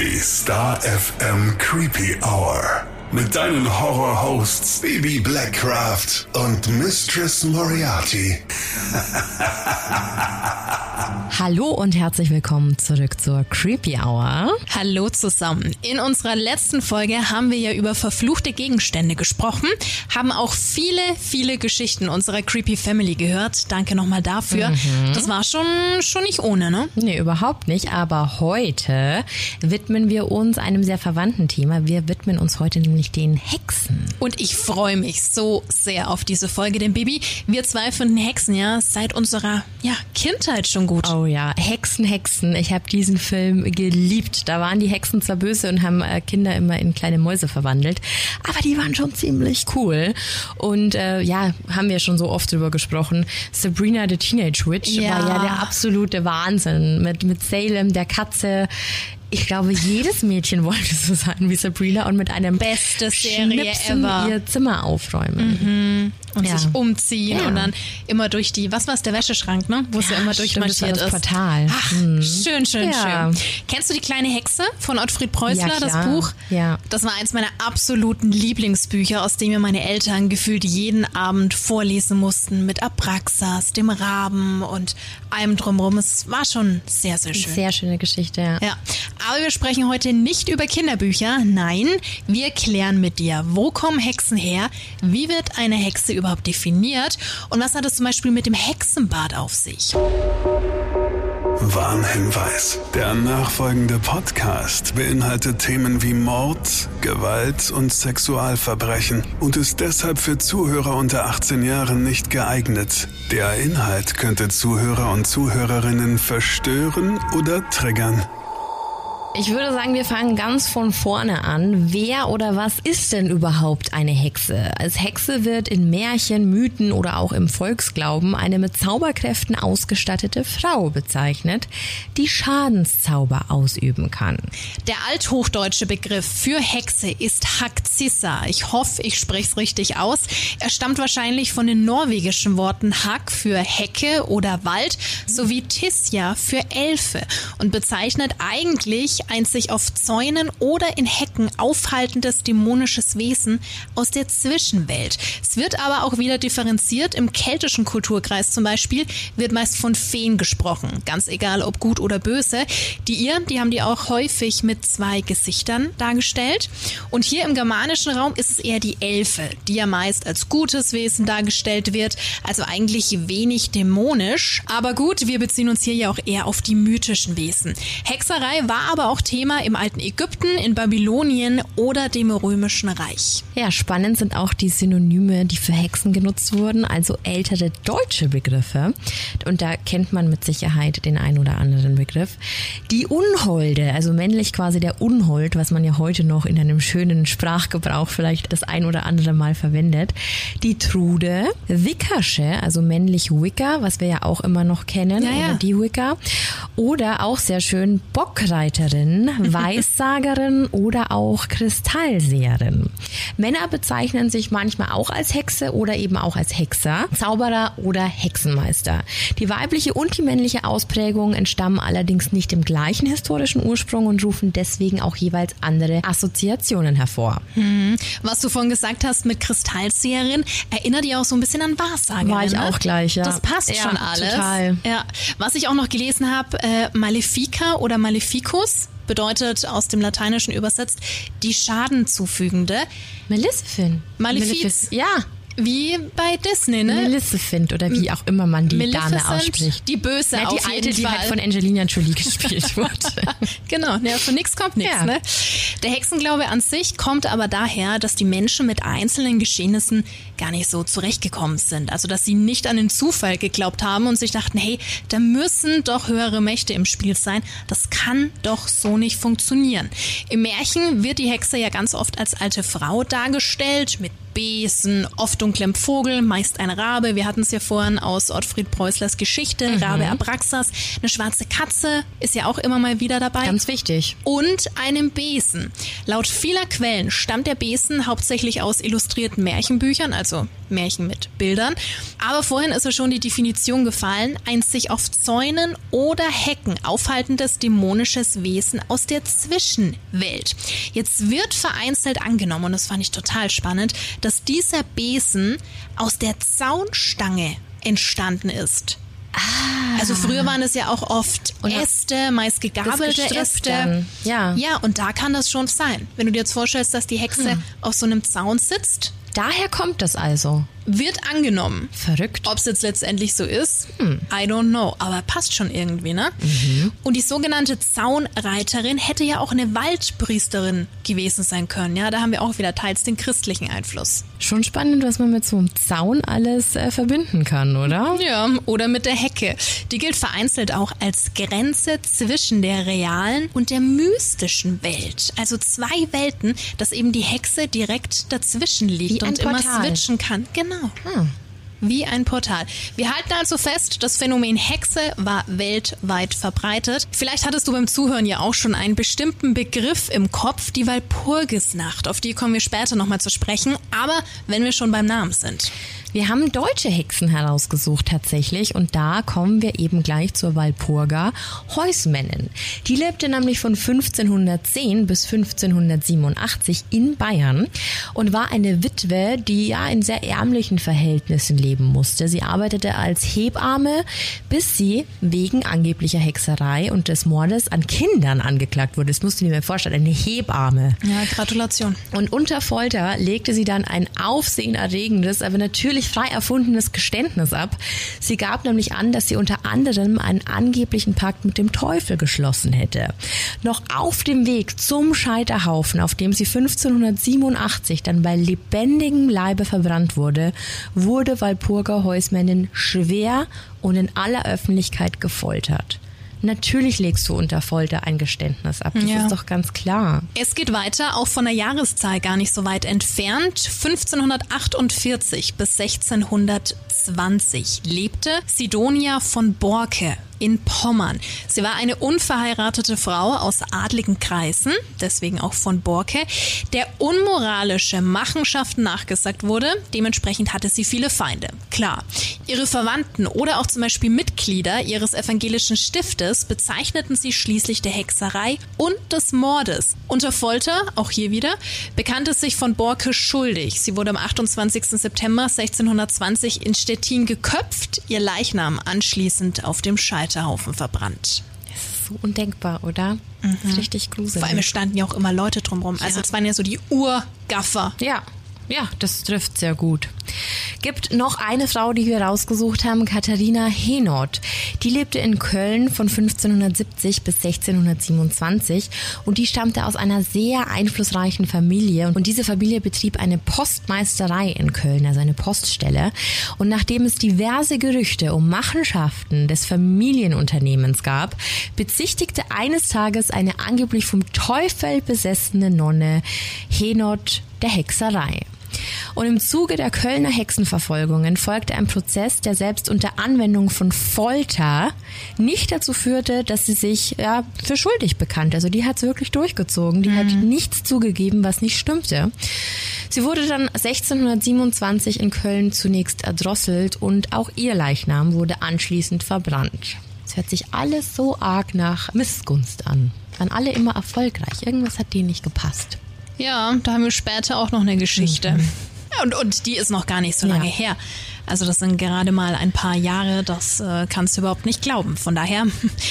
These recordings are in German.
Die Star FM Creepy Hour. Mit deinen Horror-Hosts Baby Blackcraft und Mistress Moriarty. Hallo und herzlich willkommen zurück zur Creepy Hour. Hallo zusammen. In unserer letzten Folge haben wir ja über verfluchte Gegenstände gesprochen, haben auch viele, viele Geschichten unserer Creepy Family gehört. Danke nochmal dafür. Mhm. Das war schon, schon nicht ohne, ne? Nee, überhaupt nicht. Aber heute widmen wir uns einem sehr verwandten Thema. Wir widmen uns heute nämlich nämlich den Hexen. Und ich freue mich so sehr auf diese Folge, denn Bibi, wir zwei finden Hexen ja seit unserer ja, Kindheit schon gut. Oh ja, Hexen, Hexen. Ich habe diesen Film geliebt. Da waren die Hexen zwar böse und haben äh, Kinder immer in kleine Mäuse verwandelt, aber die waren schon ziemlich cool. Und äh, ja, haben wir schon so oft drüber gesprochen. Sabrina the Teenage Witch ja. war ja der absolute Wahnsinn mit mit Salem, der Katze ich glaube, jedes Mädchen wollte so sein wie Sabrina und mit einem beste Serie ever ihr Zimmer aufräumen. Mhm und ja. sich umziehen ja. und dann immer durch die, was war es, der Wäscheschrank, ne? Wo es ja, immer durchmarschiert ist. Portal. Ach, hm. schön, schön, schön. Kennst du die kleine Hexe von Ottfried Preußler, das Buch? Ja. Das war eins meiner absoluten Lieblingsbücher, aus dem mir meine Eltern gefühlt jeden Abend vorlesen mussten mit Abraxas, dem Raben und allem drumherum. Es war schon sehr, sehr schön. Sehr schöne Geschichte, ja. Ja. Aber wir sprechen heute nicht über Kinderbücher. Nein, wir klären mit dir, wo kommen Hexen her? Wie wird eine Hexe überhaupt definiert? Und was hat es zum Beispiel mit dem Hexenbad auf sich? Warnhinweis. Der nachfolgende Podcast beinhaltet Themen wie Mord, Gewalt und Sexualverbrechen und ist deshalb für Zuhörer unter 18 Jahren nicht geeignet. Der Inhalt könnte Zuhörer und Zuhörerinnen verstören oder triggern. Ich würde sagen, wir fangen ganz von vorne an. Wer oder was ist denn überhaupt eine Hexe? Als Hexe wird in Märchen, Mythen oder auch im Volksglauben eine mit Zauberkräften ausgestattete Frau bezeichnet, die Schadenszauber ausüben kann. Der althochdeutsche Begriff für Hexe ist Hakzissa. Ich hoffe, ich spreche es richtig aus. Er stammt wahrscheinlich von den norwegischen Worten Hak für Hecke oder Wald sowie Tisja für Elfe und bezeichnet eigentlich ein sich auf Zäunen oder in Hecken aufhaltendes dämonisches Wesen aus der Zwischenwelt. Es wird aber auch wieder differenziert. Im keltischen Kulturkreis zum Beispiel wird meist von Feen gesprochen. Ganz egal, ob gut oder böse. Die Iren, die haben die auch häufig mit zwei Gesichtern dargestellt. Und hier im germanischen Raum ist es eher die Elfe, die ja meist als gutes Wesen dargestellt wird. Also eigentlich wenig dämonisch. Aber gut, wir beziehen uns hier ja auch eher auf die mythischen Wesen. Hexerei war aber auch Thema im alten Ägypten, in Babylonien oder dem römischen Reich. Ja, spannend sind auch die Synonyme, die für Hexen genutzt wurden, also ältere deutsche Begriffe. Und da kennt man mit Sicherheit den einen oder anderen Begriff. Die Unholde, also männlich quasi der Unhold, was man ja heute noch in einem schönen Sprachgebrauch vielleicht das ein oder andere Mal verwendet. Die Trude, Wickersche, also männlich Wicker, was wir ja auch immer noch kennen, ja, ja. oder die Wicker. Oder auch sehr schön Bockreiterin Zauberin, Weissagerin oder auch Kristallseherin. Männer bezeichnen sich manchmal auch als Hexe oder eben auch als Hexer, Zauberer oder Hexenmeister. Die weibliche und die männliche Ausprägung entstammen allerdings nicht dem gleichen historischen Ursprung und rufen deswegen auch jeweils andere Assoziationen hervor. Hm. Was du vorhin gesagt hast mit Kristallseherin, erinnert ihr auch so ein bisschen an Wahrsagerin. War ich ne? auch gleich, ja. Das passt ja, schon alles. Total. Ja. Was ich auch noch gelesen habe, äh, Malefica oder Maleficus bedeutet aus dem Lateinischen übersetzt die Schaden zufügende. Maleficent. Malefiz. Ja, wie bei Disney, ne? Maleficent oder wie auch immer man die Maleficent, Dame ausspricht. Die Böse ja, auf die alte, jeden die halt von Angelina Jolie gespielt wurde. genau, ja, von nichts kommt nichts. Ja. Ne? Der Hexenglaube an sich kommt aber daher, dass die Menschen mit einzelnen Geschehnissen gar nicht so zurechtgekommen sind. Also, dass sie nicht an den Zufall geglaubt haben und sich dachten, hey, da müssen doch höhere Mächte im Spiel sein. Das kann doch so nicht funktionieren. Im Märchen wird die Hexe ja ganz oft als alte Frau dargestellt, mit Besen, oft dunklem Vogel, meist ein Rabe. Wir hatten es ja vorhin aus Ottfried Preußlers Geschichte, mhm. Rabe Abraxas. Eine schwarze Katze ist ja auch immer mal wieder dabei. Ganz wichtig. Und einem Besen. Laut vieler Quellen stammt der Besen hauptsächlich aus illustrierten Märchenbüchern, also Märchen mit Bildern. Aber vorhin ist ja schon die Definition gefallen, ein sich auf Zäunen oder Hecken aufhaltendes dämonisches Wesen aus der Zwischenwelt. Jetzt wird vereinzelt angenommen, und das fand ich total spannend, dass dieser Besen aus der Zaunstange entstanden ist. Ah. Also früher waren es ja auch oft und Äste, meist gegabelte Äste. Dann. Ja. ja, und da kann das schon sein. Wenn du dir jetzt vorstellst, dass die Hexe hm. auf so einem Zaun sitzt. Daher kommt das also wird angenommen. Verrückt. Ob es jetzt letztendlich so ist, hm. I don't know. Aber passt schon irgendwie, ne? Mhm. Und die sogenannte Zaunreiterin hätte ja auch eine Waldpriesterin gewesen sein können. Ja, da haben wir auch wieder teils den christlichen Einfluss. Schon spannend, was man mit so einem Zaun alles äh, verbinden kann, oder? Ja, oder mit der Hecke. Die gilt vereinzelt auch als Grenze zwischen der realen und der mystischen Welt. Also zwei Welten, dass eben die Hexe direkt dazwischen liegt und immer switchen kann. Genau. Hm. Wie ein Portal. Wir halten also fest, das Phänomen Hexe war weltweit verbreitet. Vielleicht hattest du beim Zuhören ja auch schon einen bestimmten Begriff im Kopf, die Walpurgisnacht. Auf die kommen wir später nochmal zu sprechen. Aber wenn wir schon beim Namen sind. Wir haben deutsche Hexen herausgesucht tatsächlich und da kommen wir eben gleich zur Walpurga Heusmännin. Die lebte nämlich von 1510 bis 1587 in Bayern und war eine Witwe, die ja in sehr ärmlichen Verhältnissen leben musste. Sie arbeitete als Hebamme, bis sie wegen angeblicher Hexerei und des Mordes an Kindern angeklagt wurde. Das musst du dir mal vorstellen, eine Hebamme. Ja, Gratulation. Und unter Folter legte sie dann ein aufsehenerregendes, aber natürlich völlig frei erfundenes Geständnis ab. Sie gab nämlich an, dass sie unter anderem einen angeblichen Pakt mit dem Teufel geschlossen hätte. Noch auf dem Weg zum Scheiterhaufen, auf dem sie 1587 dann bei lebendigem Leibe verbrannt wurde, wurde Walpurga Heusmännin schwer und in aller Öffentlichkeit gefoltert. Natürlich legst du unter Folter ein Geständnis ab. Das ja. ist doch ganz klar. Es geht weiter, auch von der Jahreszahl gar nicht so weit entfernt. 1548 bis 1620 lebte Sidonia von Borke in Pommern. Sie war eine unverheiratete Frau aus adligen Kreisen, deswegen auch von Borke, der unmoralische Machenschaften nachgesagt wurde. Dementsprechend hatte sie viele Feinde. Klar. Ihre Verwandten oder auch zum Beispiel Mitglieder ihres evangelischen Stiftes bezeichneten sie schließlich der Hexerei und des Mordes. Unter Folter, auch hier wieder, bekannte sich von Borke schuldig. Sie wurde am 28. September 1620 in Stettin geköpft, ihr Leichnam anschließend auf dem Scheiter Scheiterhaufen verbrannt. Das ist so undenkbar, oder? Mhm. Das ist richtig gruselig. Vor allem standen ja auch immer Leute drumherum. Also es waren ja so die Urgaffer. Ja, ja, das trifft sehr gut. Gibt noch eine Frau, die wir rausgesucht haben, Katharina Henot. Die lebte in Köln von 1570 bis 1627 und die stammte aus einer sehr einflussreichen Familie und diese Familie betrieb eine Postmeisterei in Köln, also eine Poststelle. Und nachdem es diverse Gerüchte um Machenschaften des Familienunternehmens gab, bezichtigte eines Tages eine angeblich vom Teufel besessene Nonne Henot der Hexerei. Und im Zuge der Kölner Hexenverfolgungen folgte ein Prozess, der selbst unter Anwendung von Folter nicht dazu führte, dass sie sich ja, für schuldig bekannte. Also die hat es wirklich durchgezogen. Die mhm. hat nichts zugegeben, was nicht stimmte. Sie wurde dann 1627 in Köln zunächst erdrosselt und auch ihr Leichnam wurde anschließend verbrannt. Es hört sich alles so arg nach Missgunst an. Waren alle immer erfolgreich. Irgendwas hat denen nicht gepasst. Ja, da haben wir später auch noch eine Geschichte. Mhm. Und, und die ist noch gar nicht so lange ja. her. Also das sind gerade mal ein paar Jahre, das äh, kannst du überhaupt nicht glauben. Von daher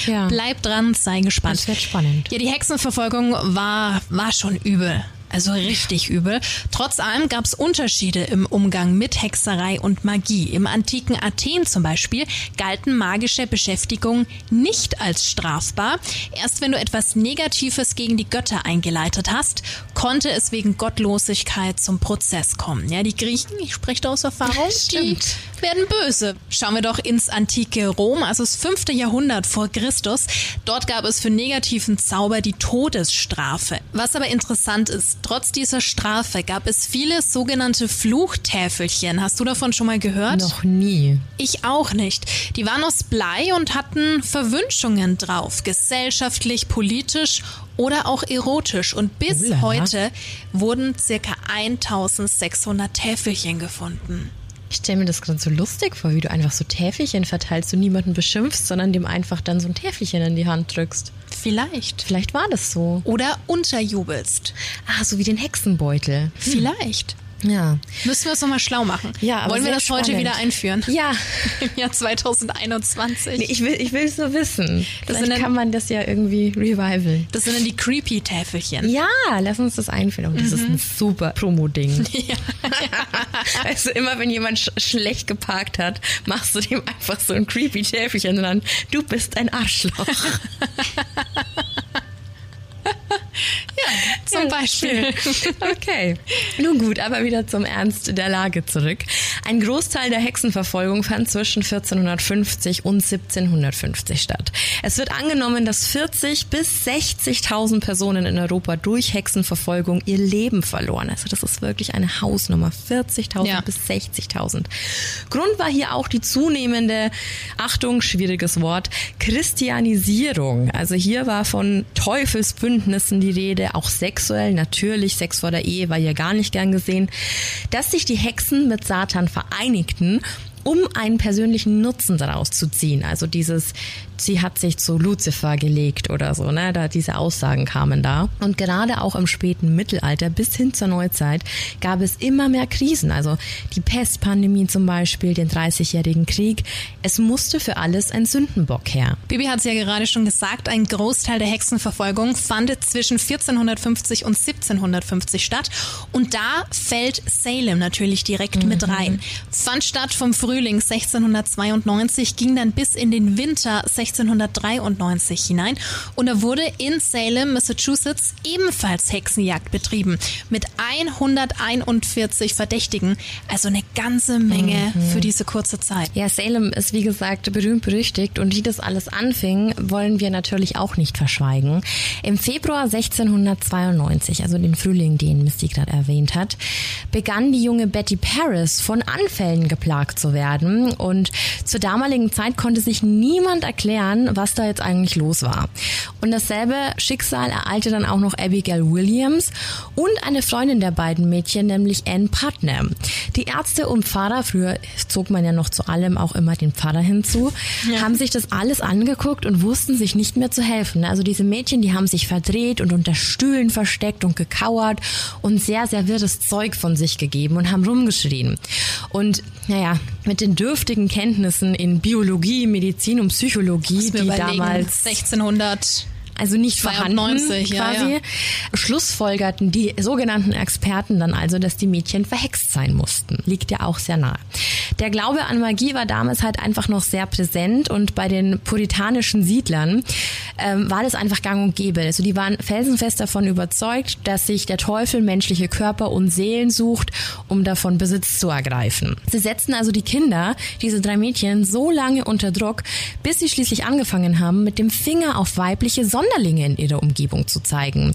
ja. bleib dran, sei gespannt. Das wird spannend. Ja, die Hexenverfolgung war, war schon übel. Also richtig übel. Trotz allem gab es Unterschiede im Umgang mit Hexerei und Magie. Im antiken Athen zum Beispiel galten magische Beschäftigungen nicht als strafbar. Erst wenn du etwas Negatives gegen die Götter eingeleitet hast, konnte es wegen Gottlosigkeit zum Prozess kommen. Ja, die Griechen, ich spreche da aus Erfahrung, die werden böse. Schauen wir doch ins antike Rom, also das fünfte Jahrhundert vor Christus. Dort gab es für negativen Zauber die Todesstrafe. Was aber interessant ist, Trotz dieser Strafe gab es viele sogenannte Fluchtäfelchen. Hast du davon schon mal gehört? Noch nie. Ich auch nicht. Die waren aus Blei und hatten Verwünschungen drauf. Gesellschaftlich, politisch oder auch erotisch. Und bis Ulala. heute wurden circa 1600 Täfelchen gefunden. Ich stelle mir das gerade so lustig vor, wie du einfach so Täfelchen verteilst und niemanden beschimpfst, sondern dem einfach dann so ein Täfelchen in die Hand drückst. Vielleicht. Vielleicht war das so. Oder unterjubelst. Ah, so wie den Hexenbeutel. Vielleicht. Ja. Müssen wir es nochmal schlau machen. Ja, aber Wollen wir das heute spannend. wieder einführen? Ja. Im Jahr 2021. Nee, ich will ich will es nur wissen. Das dann- kann man das ja irgendwie revivalen. Das sind dann die creepy Täfelchen. Ja, lass uns das einführen. Und das ist ein super Promo-Ding. Ja. Also immer wenn jemand sch schlecht geparkt hat, machst du dem einfach so ein creepy Täfelchen und dann, du bist ein Arschloch. Zum Beispiel. Okay. Nun gut, aber wieder zum Ernst der Lage zurück. Ein Großteil der Hexenverfolgung fand zwischen 1450 und 1750 statt. Es wird angenommen, dass 40 bis 60.000 Personen in Europa durch Hexenverfolgung ihr Leben verloren. Also das ist wirklich eine Hausnummer. 40.000 Ja. bis 60.000. Grund war hier auch die zunehmende, Achtung, schwieriges Wort, Christianisierung. Also hier war von Teufelsbündnissen die Rede, auch sexuell, natürlich, Sex vor der Ehe war hier gar nicht gern gesehen, dass sich die Hexen mit Satan vereinigten, um einen persönlichen Nutzen daraus zu ziehen. Also dieses, sie hat sich zu Luzifer gelegt oder so, ne? Da diese Aussagen kamen da. Und gerade auch im späten Mittelalter bis hin zur Neuzeit gab es immer mehr Krisen. Also die Pestpandemie zum Beispiel, den 30-jährigen Krieg. Es musste für alles ein Sündenbock her. Bibi hat es ja gerade schon gesagt, ein Großteil der Hexenverfolgung fand zwischen 1450 und 1750 statt. Und da fällt Salem natürlich direkt mit rein. Fand statt vom Frühling 1692, ging dann bis in den Winter 1693 hinein. Und da wurde in Salem, Massachusetts, ebenfalls Hexenjagd betrieben. Mit 141 Verdächtigen. Also eine ganze Menge für diese kurze Zeit. Ja, Salem ist wie gesagt berühmt berüchtigt und wie das alles anfing, wollen wir natürlich auch nicht verschweigen. Im Februar 1692, also den Frühling, den Misty gerade erwähnt hat, begann die junge Betty Paris von Anfällen geplagt zu werden und zur damaligen Zeit konnte sich niemand erklären, was da jetzt eigentlich los war. Und dasselbe Schicksal ereilte dann auch noch Abigail Williams und eine Freundin der beiden Mädchen, nämlich Anne Putnam. Die Ärzte und Pfarrer, früher zog man ja noch zu allem auch immer den Pfarrer hinzu, haben sich das alles angeguckt und wussten sich nicht mehr zu helfen. Also diese Mädchen, die haben sich verdreht und unter Stühlen versteckt und gekauert und sehr, sehr wirres Zeug von sich gegeben und haben rumgeschrien. Und naja, mit den dürftigen Kenntnissen in Biologie, Medizin und Psychologie, die damals 1600 also nicht vorhanden 92, ja, quasi, ja. schlussfolgerten die sogenannten Experten dann also, dass die Mädchen verhext sein mussten. Liegt ja auch sehr nahe. Der Glaube an Magie war damals halt einfach noch sehr präsent und bei den puritanischen Siedlern ähm, war das einfach gang und gäbe. Also die waren felsenfest davon überzeugt, dass sich der Teufel menschliche Körper und Seelen sucht, um davon Besitz zu ergreifen. Sie setzten also die Kinder, diese drei Mädchen, so lange unter Druck, bis sie schließlich angefangen haben, mit dem Finger auf weibliche Sonderlinge in ihrer Umgebung zu zeigen.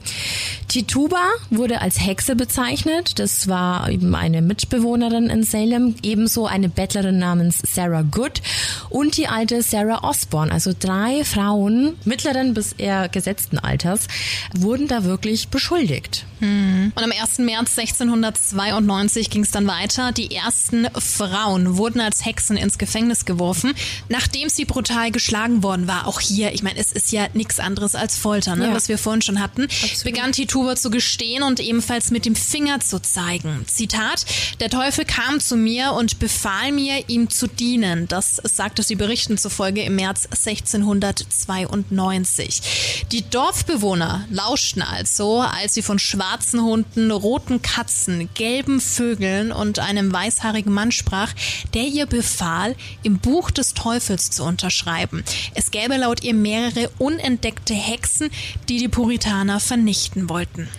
Tituba wurde als Hexe bezeichnet. Das war eben eine Mitbewohnerin in Salem, ebenso eine Bettlerin namens Sarah Good und die alte Sarah Osborne. Also drei Frauen mittleren bis eher gesetzten Alters wurden da wirklich beschuldigt. Und am 1. März 1692 ging es dann weiter. Die ersten Frauen wurden als Hexen ins Gefängnis geworfen, nachdem sie brutal geschlagen worden war. Auch hier, ich meine, es ist ja nichts anderes als Folter, ne, Ja. was wir vorhin schon hatten. Begann Tituba zu gestehen und ebenfalls mit dem Finger zu zeigen. Zitat, der Teufel kam zu mir und befahl mir, ihm zu dienen. Das sagte sie Berichten zufolge im März 1692. Die Dorfbewohner lauschten also, als sie von schwarzen Hunden, roten Katzen, gelben Vögeln und einem weißhaarigen Mann sprach, der ihr befahl, im Buch des Teufels zu unterschreiben. Es gäbe laut ihr mehrere unentdeckte Hexen, die die Puritaner vernichten wollten.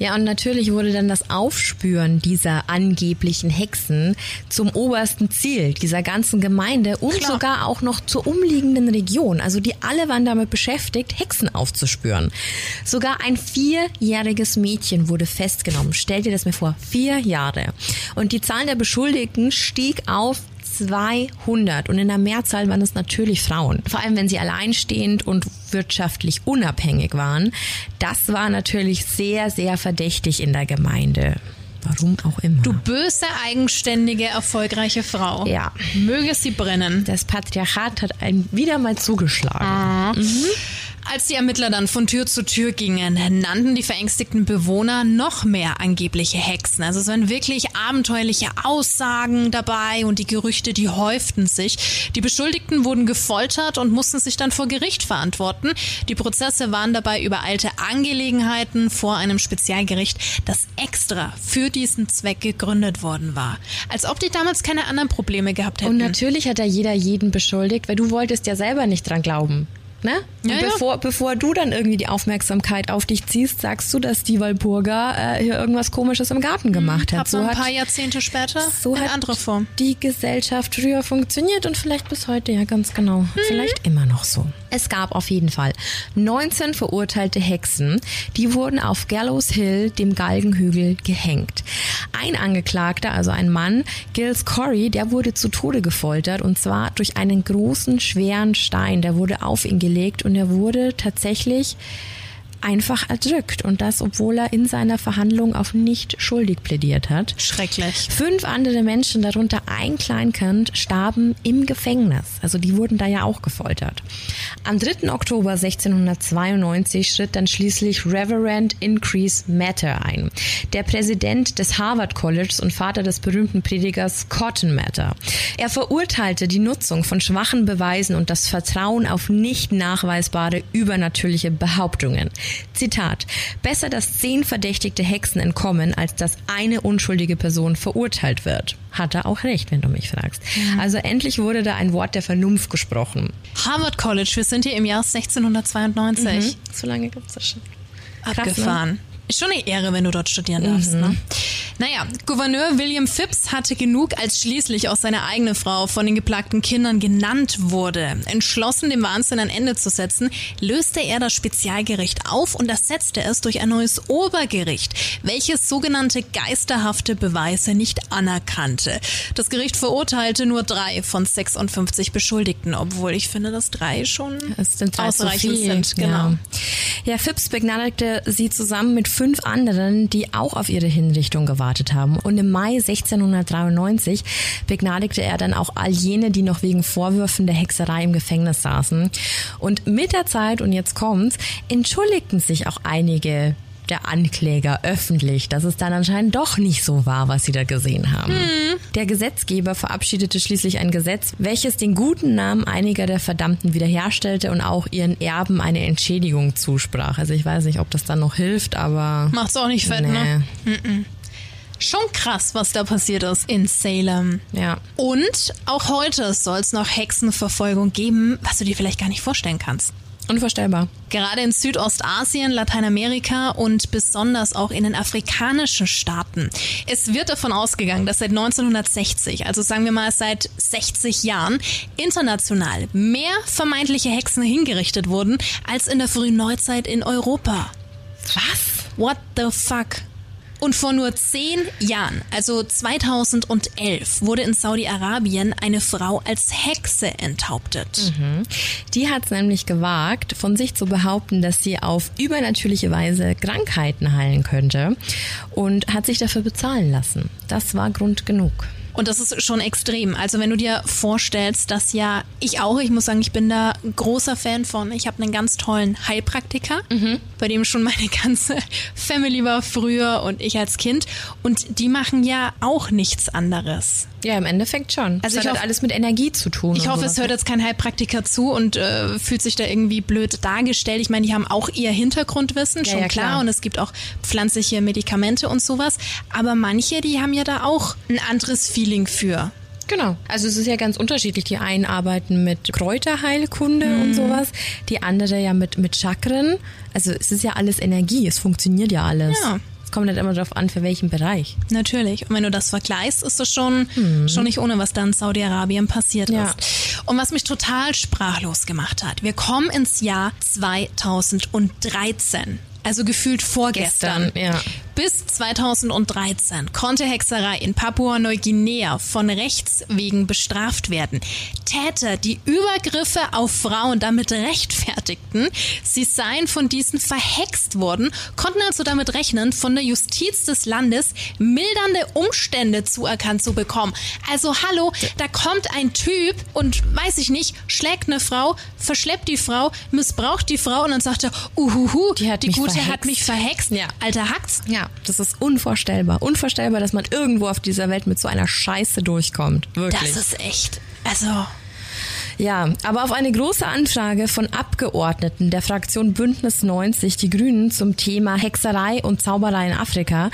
Ja, und natürlich wurde dann das Aufspüren dieser angeblichen Hexen zum obersten Ziel dieser ganzen Gemeinde und Klar. sogar auch noch zur umliegenden Region. Also die alle waren damit beschäftigt, Hexen aufzuspüren. Sogar ein vierjähriges Mädchen wurde festgenommen. Stell dir das mir vor, vier Jahre. Und die Zahl der Beschuldigten stieg auf 200 und in der Mehrzahl waren es natürlich Frauen. Vor allem, wenn sie alleinstehend und wirtschaftlich unabhängig waren. Das war natürlich sehr, sehr verdächtig in der Gemeinde. Warum auch immer. Du böse, eigenständige, erfolgreiche Frau. Ja. Möge sie brennen. Das Patriarchat hat einem wieder mal zugeschlagen. Als die Ermittler dann von Tür zu Tür gingen, nannten die verängstigten Bewohner noch mehr angebliche Hexen. Also es waren wirklich abenteuerliche Aussagen dabei und die Gerüchte, die häuften sich. Die Beschuldigten wurden gefoltert und mussten sich dann vor Gericht verantworten. Die Prozesse waren dabei übereilte Angelegenheiten vor einem Spezialgericht, das extra für diesen Zweck gegründet worden war. Als ob die damals keine anderen Probleme gehabt hätten. Und natürlich hat da jeder jeden beschuldigt, weil du wolltest ja selber nicht dran glauben. Ne? Und Ja, ja. bevor, bevor du dann irgendwie die Aufmerksamkeit auf dich ziehst, sagst du, dass die Walpurga äh, hier irgendwas Komisches im Garten gemacht hat. Aber ein paar Jahrzehnte später so in hat andere Form. die Gesellschaft früher funktioniert und vielleicht bis heute, ja ganz genau. Mhm. Vielleicht immer noch so. Es gab auf jeden Fall 19 verurteilte Hexen, die wurden auf Gallows Hill, dem Galgenhügel, gehängt. Ein Angeklagter, also ein Mann, Gilles Corey, der wurde zu Tode gefoltert und zwar durch einen großen, schweren Stein. Der wurde auf ihn gelegt und er wurde tatsächlich einfach erdrückt und das, obwohl er in seiner Verhandlung auf nicht schuldig plädiert hat. Schrecklich. Fünf andere Menschen, darunter ein Kleinkind, starben im Gefängnis. Also die wurden da ja auch gefoltert. Am 3. Oktober 1692 schritt dann schließlich Reverend Increase Matter ein, der Präsident des Harvard Colleges und Vater des berühmten Predigers Cotton Mather. Er verurteilte die Nutzung von schwachen Beweisen und das Vertrauen auf nicht nachweisbare übernatürliche Behauptungen. Zitat: Besser, dass zehn verdächtigte Hexen entkommen, als dass eine unschuldige Person verurteilt wird. Hat er auch recht, wenn du mich fragst. Also endlich wurde da ein Wort der Vernunft gesprochen. Harvard College, wir sind hier im Jahr 1692. So lange gibt's das schon. Krass, ne? Ist schon eine Ehre, wenn du dort studieren darfst. Ne? Naja, Gouverneur William Phipps hatte genug, als schließlich auch seine eigene Frau von den geplagten Kindern genannt wurde. Entschlossen, dem Wahnsinn ein Ende zu setzen, löste er das Spezialgericht auf und ersetzte es durch ein neues Obergericht, welches sogenannte geisterhafte Beweise nicht anerkannte. Das Gericht verurteilte nur drei von 56 Beschuldigten, obwohl ich finde, dass drei schon Es sind drei ausreichend viel. sind. Genau. Ja. ja, Phipps begnadigte sie zusammen mit fünf anderen, die auch auf ihre Hinrichtung gewartet haben. Und im Mai 1693 begnadigte er dann auch all jene, die noch wegen Vorwürfen der Hexerei im Gefängnis saßen. Und mit der Zeit, und jetzt kommt's, entschuldigten sich auch einige der Ankläger öffentlich, dass es dann anscheinend doch nicht so war, was sie da gesehen haben. Der Gesetzgeber verabschiedete schließlich ein Gesetz, welches den guten Namen einiger der Verdammten wiederherstellte und auch ihren Erben eine Entschädigung zusprach. Also ich weiß nicht, ob das dann noch hilft, aber Macht's auch nicht fett, nee. ne? Schon krass, was da passiert ist in Salem. Ja. Und auch heute soll es noch Hexenverfolgung geben, was du dir vielleicht gar nicht vorstellen kannst. Unvorstellbar. Gerade in Südostasien, Lateinamerika und besonders auch in den afrikanischen Staaten. Es wird davon ausgegangen, dass seit 1960, also sagen wir mal seit 60 Jahren, international mehr vermeintliche Hexen hingerichtet wurden als in der frühen Neuzeit in Europa. Was? What the fuck? Und vor nur zehn Jahren, also 2011, wurde in Saudi-Arabien eine Frau als Hexe enthauptet. Die hat es nämlich gewagt, von sich zu behaupten, dass sie auf übernatürliche Weise Krankheiten heilen könnte und hat sich dafür bezahlen lassen. Das war Grund genug. Und das ist schon extrem. Also wenn du dir vorstellst, dass ja ich auch, ich muss sagen, ich bin da großer Fan von. Ich habe einen ganz tollen Heilpraktiker, bei dem schon meine ganze Family war früher und ich als Kind. Und die machen ja auch nichts anderes. Ja, im Endeffekt schon. Also das ich hat halt alles mit Energie zu tun. Ich hoffe, sowas. es hört jetzt kein Heilpraktiker zu und äh, fühlt sich da irgendwie blöd dargestellt. Ich meine, die haben auch ihr Hintergrundwissen, Ja, schon ja, klar. klar. Und es gibt auch pflanzliche Medikamente und sowas. Aber manche, die haben ja da auch ein anderes Feeling für. Genau. Also es ist ja ganz unterschiedlich. Die einen arbeiten mit Kräuterheilkunde Mhm. und sowas, die andere ja mit, mit Chakren. Also es ist ja alles Energie, es funktioniert ja alles. Ja. Kommt halt immer darauf an, für welchen Bereich. Natürlich. Und wenn du das vergleichst, ist es schon, mhm. schon nicht ohne, was da in Saudi-Arabien passiert ja. ist. Und was mich total sprachlos gemacht hat. Wir kommen ins Jahr 2013 also gefühlt vorgestern. Gestern, ja. Bis 2013 konnte Hexerei in Papua-Neuguinea von Rechts wegen bestraft werden. Täter, die Übergriffe auf Frauen damit rechtfertigten, sie seien von diesen verhext worden, konnten also damit rechnen, von der Justiz des Landes mildernde Umstände zuerkannt zu bekommen. Also hallo, da kommt ein Typ und weiß ich nicht, schlägt eine Frau, verschleppt die Frau, missbraucht die Frau und dann sagt er, uhuhu, die, hat die gute verhext. hat mich verhext. Ja. Alter Hacks. Ja, das ist unvorstellbar. Unvorstellbar, dass man irgendwo auf dieser Welt mit so einer Scheiße durchkommt. Wirklich. Das ist echt. Also. Ja, aber auf eine große Anfrage von Abgeordneten der Fraktion Bündnis 90, die Grünen, zum Thema Hexerei und Zauberei in Afrika,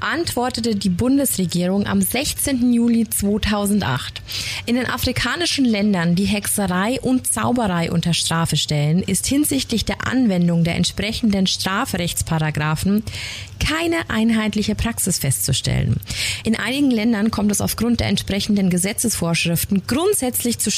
antwortete die Bundesregierung am 16. Juli 2008. In den afrikanischen Ländern, die Hexerei und Zauberei unter Strafe stellen, ist hinsichtlich der Anwendung der entsprechenden Strafrechtsparagraphen keine einheitliche Praxis festzustellen. In einigen Ländern kommt es aufgrund der entsprechenden Gesetzesvorschriften grundsätzlich zu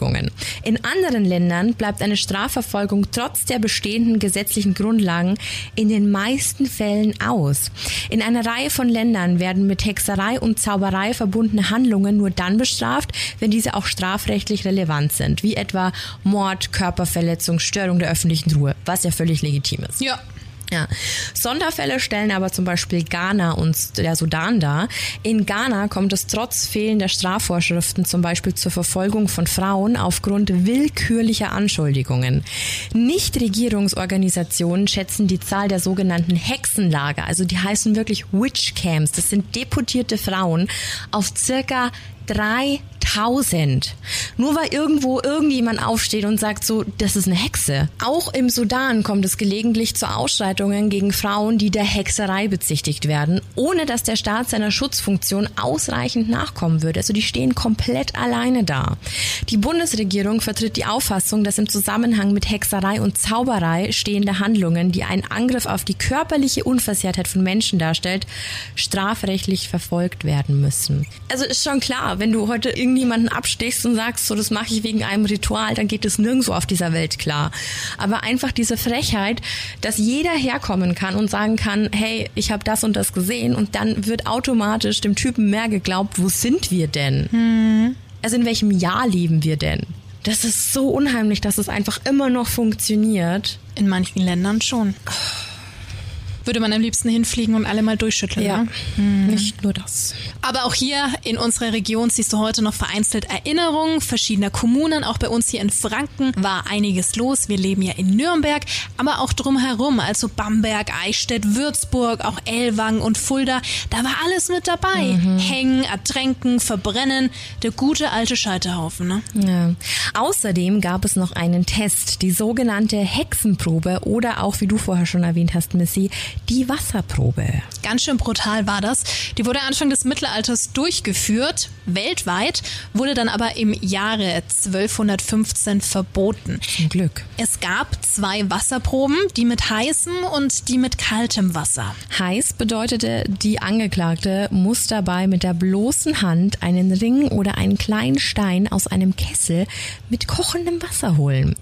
Strafverfolgungen. In anderen Ländern bleibt eine Strafverfolgung trotz der bestehenden gesetzlichen Grundlagen in den meisten Fällen aus. In einer Reihe von Ländern werden mit Hexerei und Zauberei verbundene Handlungen nur dann bestraft, wenn diese auch strafrechtlich relevant sind, wie etwa Mord, Körperverletzung, Störung der öffentlichen Ruhe, was ja völlig legitim ist. Ja. Ja. Sonderfälle stellen aber zum Beispiel Ghana und der Sudan dar. In Ghana kommt es trotz fehlender Strafvorschriften zum Beispiel zur Verfolgung von Frauen aufgrund willkürlicher Anschuldigungen. Nichtregierungsorganisationen schätzen die Zahl der sogenannten Hexenlager, also die heißen wirklich Witch Camps, das sind deputierte Frauen, auf circa 3000. Nur weil irgendwo irgendjemand aufsteht und sagt so, das ist eine Hexe. Auch im Sudan kommt es gelegentlich zu Ausschreitungen gegen Frauen, die der Hexerei bezichtigt werden, ohne dass der Staat seiner Schutzfunktion ausreichend nachkommen würde. Also die stehen komplett alleine da. Die Bundesregierung vertritt die Auffassung, dass im Zusammenhang mit Hexerei und Zauberei stehende Handlungen, die einen Angriff auf die körperliche Unversehrtheit von Menschen darstellt, strafrechtlich verfolgt werden müssen. Also ist schon klar, wenn du heute irgendjemanden abstichst und sagst, so das mache ich wegen einem Ritual, dann geht es nirgendwo auf dieser Welt klar. Aber einfach diese Frechheit, dass jeder herkommen kann und sagen kann, hey, ich habe das und das gesehen und dann wird automatisch dem Typen mehr geglaubt, wo sind wir denn? Hm. Also in welchem Jahr leben wir denn? Das ist so unheimlich, dass es einfach immer noch funktioniert. In manchen Ländern schon. Oh würde man am liebsten hinfliegen und alle mal durchschütteln. Ja, ne? mhm. nicht nur das. Aber auch hier in unserer Region siehst du heute noch vereinzelt Erinnerungen verschiedener Kommunen. Auch bei uns hier in Franken war einiges los. Wir leben ja in Nürnberg, aber auch drumherum, also Bamberg, Eichstätt, Würzburg, auch Ellwang und Fulda. Da war alles mit dabei. Mhm. Hängen, ertränken, verbrennen. Der gute alte Scheiterhaufen. Ne? Ja. Außerdem gab es noch einen Test, die sogenannte Hexenprobe oder auch, wie du vorher schon erwähnt hast, Missy, die Wasserprobe. Ganz schön brutal war das. Die wurde Anfang des Mittelalters durchgeführt, weltweit, wurde dann aber im Jahre 1215 verboten. Zum Glück. Es gab zwei Wasserproben, die mit heißem und die mit kaltem Wasser. Heiß bedeutete, die Angeklagte muss dabei mit der bloßen Hand einen Ring oder einen kleinen Stein aus einem Kessel mit kochendem Wasser holen.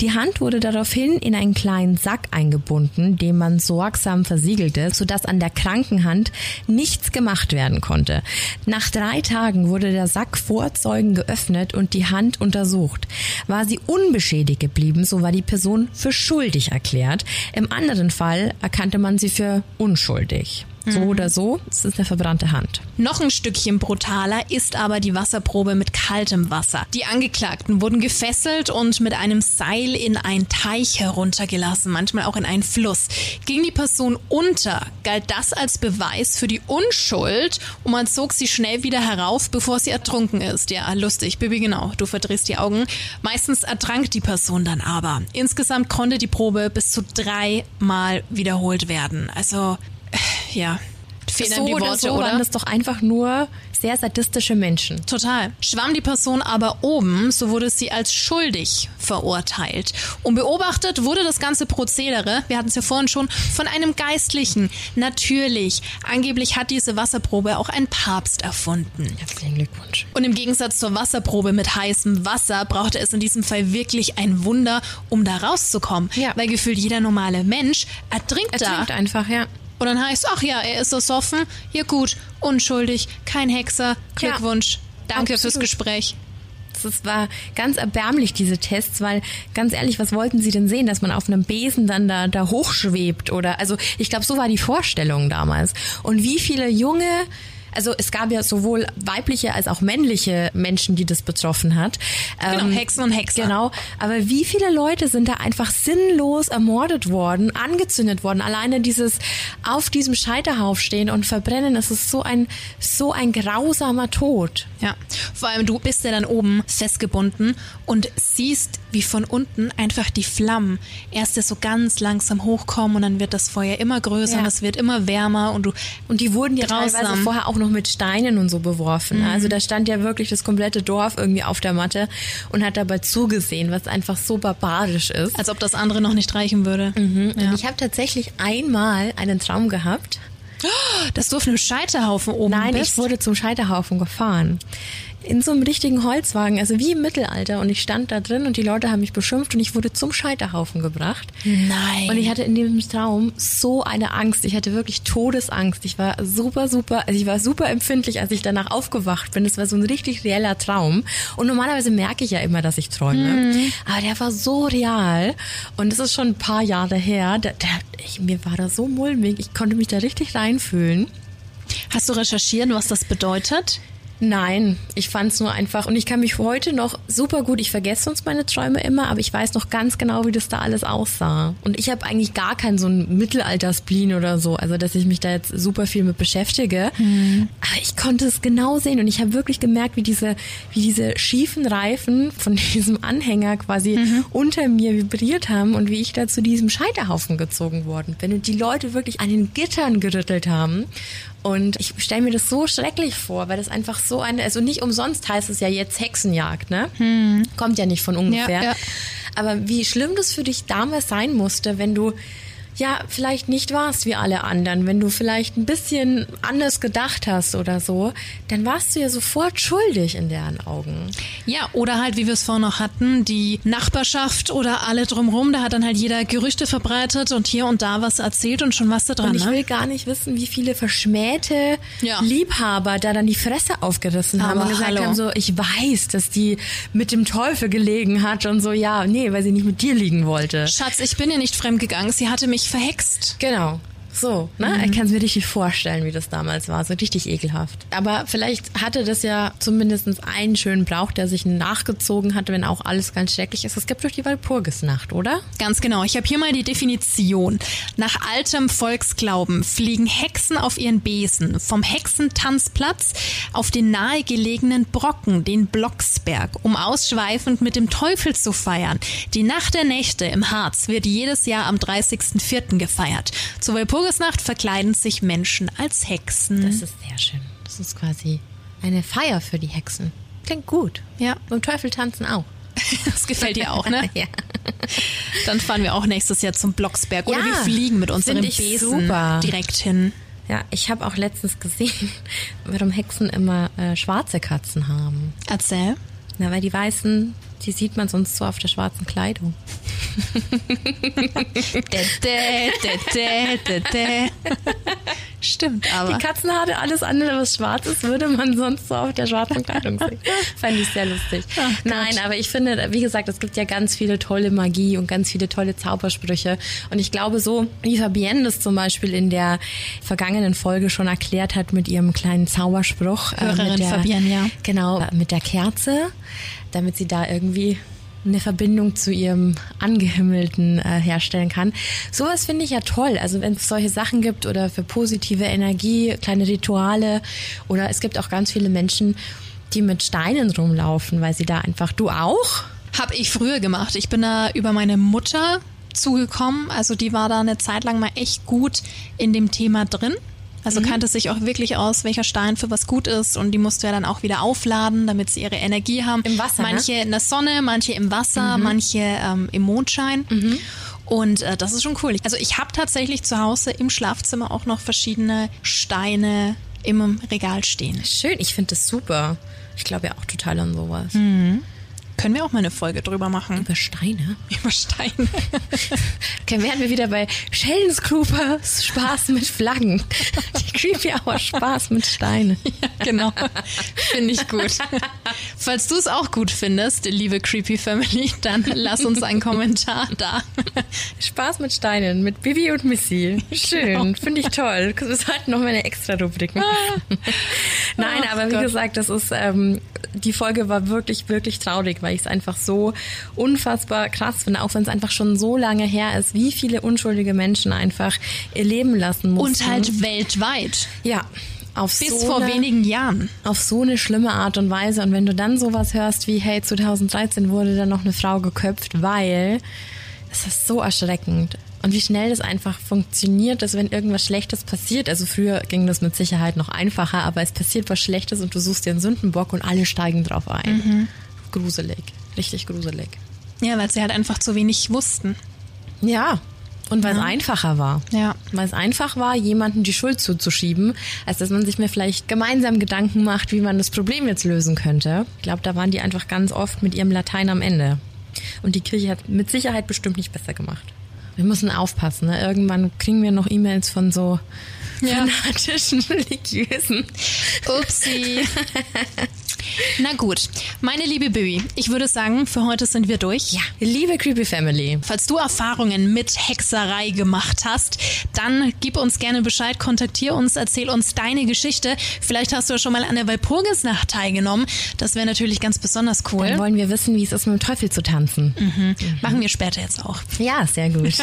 Die Hand wurde daraufhin in einen kleinen Sack eingebunden, den man sorgsam sorgsam versiegelte, sodass an der Krankenhand nichts gemacht werden konnte. Nach drei Tagen wurde der Sack vor Zeugen geöffnet und die Hand untersucht. War sie unbeschädigt geblieben, so war die Person für schuldig erklärt. Im anderen Fall erkannte man sie für unschuldig. So mhm. oder so, es ist eine verbrannte Hand. Noch ein Stückchen brutaler ist aber die Wasserprobe mit kaltem Wasser. Die Angeklagten wurden gefesselt und mit einem Seil in einen Teich heruntergelassen, manchmal auch in einen Fluss. Ging die Person unter, galt das als Beweis für die Unschuld und man zog sie schnell wieder herauf, bevor sie ertrunken ist. Ja, lustig, Bibi, genau, du verdrehst die Augen. Meistens ertrank die Person dann aber. Insgesamt konnte die Probe bis zu dreimal wiederholt werden. Also ja, Fehlen so die oder Worte, so oder? waren das doch einfach nur sehr sadistische Menschen. Total. Schwamm die Person aber oben, so wurde sie als schuldig verurteilt. Und beobachtet wurde das ganze Prozedere, wir hatten es ja vorhin schon, von einem Geistlichen. Natürlich. Angeblich hat diese Wasserprobe auch ein Papst erfunden. Herzlichen Glückwunsch. Und im Gegensatz zur Wasserprobe mit heißem Wasser brauchte es in diesem Fall wirklich ein Wunder, um da rauszukommen. Ja. Weil gefühlt jeder normale Mensch ertrinkt, Er trinkt da. einfach, ja. Und dann heißt ach ja, er ist ersoffen. Ja gut, unschuldig, kein Hexer. Glückwunsch. Danke fürs absolut. Gespräch. Das war ganz erbärmlich, diese Tests, weil ganz ehrlich, was wollten sie denn sehen, dass man auf einem Besen dann da, da hochschwebt oder, also ich glaube, so war die Vorstellung damals. Und wie viele junge, also es gab ja sowohl weibliche als auch männliche Menschen, die das betroffen hat. Genau, Hexen und Hexer. Genau, aber wie viele Leute sind da einfach sinnlos ermordet worden, angezündet worden? Alleine dieses auf diesem Scheiterhauf stehen und verbrennen, das ist so ein, so ein grausamer Tod. Ja, vor allem du bist ja dann oben festgebunden und siehst, wie von unten einfach die Flammen erst so ganz langsam hochkommen und dann wird das Feuer immer größer Ja. und es wird immer wärmer und du Und die wurden ja Grausam. teilweise vorher auch noch mit Steinen und so beworfen. Mhm. Also da stand ja wirklich das komplette Dorf irgendwie auf der Matte und hat dabei zugesehen, was einfach so barbarisch ist. als ob das andere noch nicht reichen würde. Und ich habe tatsächlich einmal einen Traum gehabt. Dass du auf einem Scheiterhaufen oben Nein, bist. ich wurde zum Scheiterhaufen gefahren. In so einem richtigen Holzwagen, also wie im Mittelalter. Und ich stand da drin und die Leute haben mich beschimpft und ich wurde zum Scheiterhaufen gebracht. Nein. Und ich hatte in dem Traum so eine Angst. Ich hatte wirklich Todesangst. Ich war super, super, also ich war super empfindlich, als ich danach aufgewacht bin. Das war so ein richtig reeller Traum. Und normalerweise merke ich ja immer, dass ich träume. Aber der war so real. Und das ist schon ein paar Jahre her. Da, da, ich, mir war da so mulmig. Ich konnte mich da richtig reinfühlen. Hast du recherchiert, was das bedeutet? Nein, ich fand es nur einfach und ich kann mich heute noch super gut, ich vergesse sonst meine Träume immer, aber ich weiß noch ganz genau, wie das da alles aussah. Und ich habe eigentlich gar keinen so einen Mittelalter-Spleen oder so, also dass ich mich da jetzt super viel mit beschäftige. Aber ich konnte es genau sehen und ich habe wirklich gemerkt, wie diese, wie diese schiefen Reifen von diesem Anhänger quasi unter mir vibriert haben und wie ich da zu diesem Scheiterhaufen gezogen worden bin und die Leute wirklich an den Gittern gerüttelt haben. Und ich stelle mir das so schrecklich vor, weil das einfach so eine, also nicht umsonst heißt es ja jetzt Hexenjagd, ne? Kommt ja nicht von ungefähr. Ja, ja. Aber wie schlimm das für dich damals sein musste, wenn du ja vielleicht nicht warst wie alle anderen, wenn du vielleicht ein bisschen anders gedacht hast oder so, dann warst du ja sofort schuldig in deren Augen. Ja, oder halt, wie wir es vorhin noch hatten, die Nachbarschaft oder alle drumherum, da hat dann halt jeder Gerüchte verbreitet und hier und da was erzählt und schon was da dran. Und ich ne? will gar nicht wissen, wie viele verschmähte Ja. Liebhaber da dann die Fresse aufgerissen haben Aber und gesagt hallo. haben, so, ich weiß, dass die mit dem Teufel gelegen hat und so, ja, nee, weil sie nicht mit dir liegen wollte. Schatz, ich bin ihr nicht fremdgegangen, sie hatte mich verhext. Genau. So, ne? Mhm. Ich kann es mir richtig vorstellen, wie das damals war. So richtig ekelhaft. Aber vielleicht hatte das ja zumindest einen schönen Brauch, der sich nachgezogen hat, wenn auch alles ganz schrecklich ist. Es gibt doch die Walpurgisnacht, oder? Ganz genau. Ich habe hier mal die Definition. Nach altem Volksglauben fliegen Hexen auf ihren Besen vom Hexentanzplatz auf den nahegelegenen Brocken, den Blocksberg, um ausschweifend mit dem Teufel zu feiern. Die Nacht der Nächte im Harz wird jedes Jahr am 30.04. gefeiert. Zur Walpurgisnacht verkleiden sich Menschen als Hexen. Das ist sehr schön. Das ist quasi eine Feier für die Hexen. Klingt gut. Ja. Beim Teufel tanzen auch. Das gefällt dir auch, ne? ja. Dann fahren wir auch nächstes Jahr zum Blocksberg. Oder Ja, wir fliegen mit unserem Besen super. direkt hin. Ja, ich habe auch letztens gesehen, warum Hexen immer äh, schwarze Katzen haben. Erzähl. Na, weil die weißen, die sieht man sonst so auf der schwarzen Kleidung. Stimmt, aber. Die Katzenhaare, alles andere, was schwarz ist, würde man sonst so auf der schwarzen Kleidung sehen. Fand ich sehr lustig. Nein, aber ich finde, wie gesagt, es gibt ja ganz viele tolle Magie und ganz viele tolle Zaubersprüche. Und ich glaube, so wie Fabienne das zum Beispiel in der vergangenen Folge schon erklärt hat mit ihrem kleinen Zauberspruch. äh, Hörerin mit der, Fabienne, ja. Genau, äh, mit der Kerze, damit sie da irgendwie eine Verbindung zu ihrem Angehimmelten äh, herstellen kann. Sowas finde ich ja toll. Also wenn es solche Sachen gibt oder für positive Energie, kleine Rituale oder es gibt auch ganz viele Menschen, die mit Steinen rumlaufen, weil sie da einfach, du auch? Hab ich früher gemacht. Ich bin da über meine Mutter zugekommen. Also die war da eine Zeit lang mal echt gut in dem Thema drin. Also mhm. kannte sich auch wirklich aus, welcher Stein für was gut ist und die musst du ja dann auch wieder aufladen, damit sie ihre Energie haben. Im Wasser. Ne? Manche ne? in der Sonne, manche im Wasser, mhm. manche ähm, im Mondschein. Mhm. Und äh, das ist schon cool. Also ich habe tatsächlich zu Hause im Schlafzimmer auch noch verschiedene Steine im Regal stehen. Schön, ich finde das super. Ich glaube ja auch total an sowas. Mhm. Können wir auch mal eine Folge drüber machen. Über Steine? Über Steine. okay, werden wir wieder bei Sheldon's Croopers Spaß mit Flaggen. Die Creepy Hour Spaß mit Steinen. Ja, genau. Finde ich gut. Falls du es auch gut findest, liebe Creepy Family, dann lass uns einen Kommentar da. Spaß mit Steinen mit Bibi und Missy. Schön. Genau. Finde ich toll. Wir sollten noch mal eine extra Rubrik machen. Nein, oh, aber wie Gott. gesagt, das ist, ähm, die Folge war wirklich, wirklich traurig, weil ich es einfach so unfassbar krass finde, auch wenn es einfach schon so lange her ist, wie viele unschuldige Menschen einfach ihr Leben lassen mussten. Und halt weltweit. Ja. Auf Bis so vor eine, wenigen Jahren. Auf so eine schlimme Art und Weise. Und wenn du dann sowas hörst wie, hey, 2013 wurde dann noch eine Frau geköpft, weil das ist so erschreckend. Und wie schnell das einfach funktioniert, dass wenn irgendwas Schlechtes passiert, also früher ging das mit Sicherheit noch einfacher, aber es passiert was Schlechtes und du suchst dir einen Sündenbock und alle steigen drauf ein. Mhm gruselig. Richtig gruselig. Ja, weil sie halt einfach zu wenig wussten. Ja. Und weil ja. es einfacher war. Ja. Weil es einfach war, jemanden die Schuld zuzuschieben, als dass man sich mir vielleicht gemeinsam Gedanken macht, wie man das Problem jetzt lösen könnte. Ich glaube, da waren die einfach ganz oft mit ihrem Latein am Ende. Und die Kirche hat mit Sicherheit bestimmt nicht besser gemacht. Wir müssen aufpassen. Ne? Irgendwann kriegen wir noch E-Mails von so ja. fanatischen Religiösen. Upsi. Na gut, meine liebe Bibi, ich würde sagen, für heute sind wir durch. Ja, liebe Creepy Family. Falls du Erfahrungen mit Hexerei gemacht hast, dann gib uns gerne Bescheid, kontaktier uns, erzähl uns deine Geschichte. Vielleicht hast du schon mal an der Walpurgisnacht teilgenommen. Das wäre natürlich ganz besonders cool. Dann wollen wir wissen, wie es ist, mit dem Teufel zu tanzen. Mhm. Mhm. Machen wir später jetzt auch. Ja, sehr gut.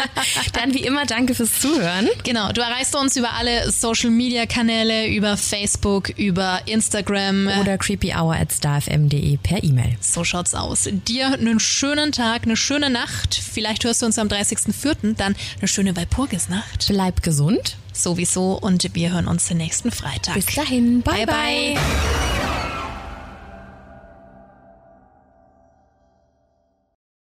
dann wie immer danke fürs Zuhören. Genau, du erreichst uns über alle Social Media Kanäle, über Facebook, über Instagram oder creepyhour at starfm.de per E-Mail. So schaut's aus. Dir einen schönen Tag, eine schöne Nacht. Vielleicht hörst du uns am 30.04. dann eine schöne Walpurgisnacht. Bleib gesund. Sowieso und wir hören uns den nächsten Freitag. Bis dahin. bye. bye. bye.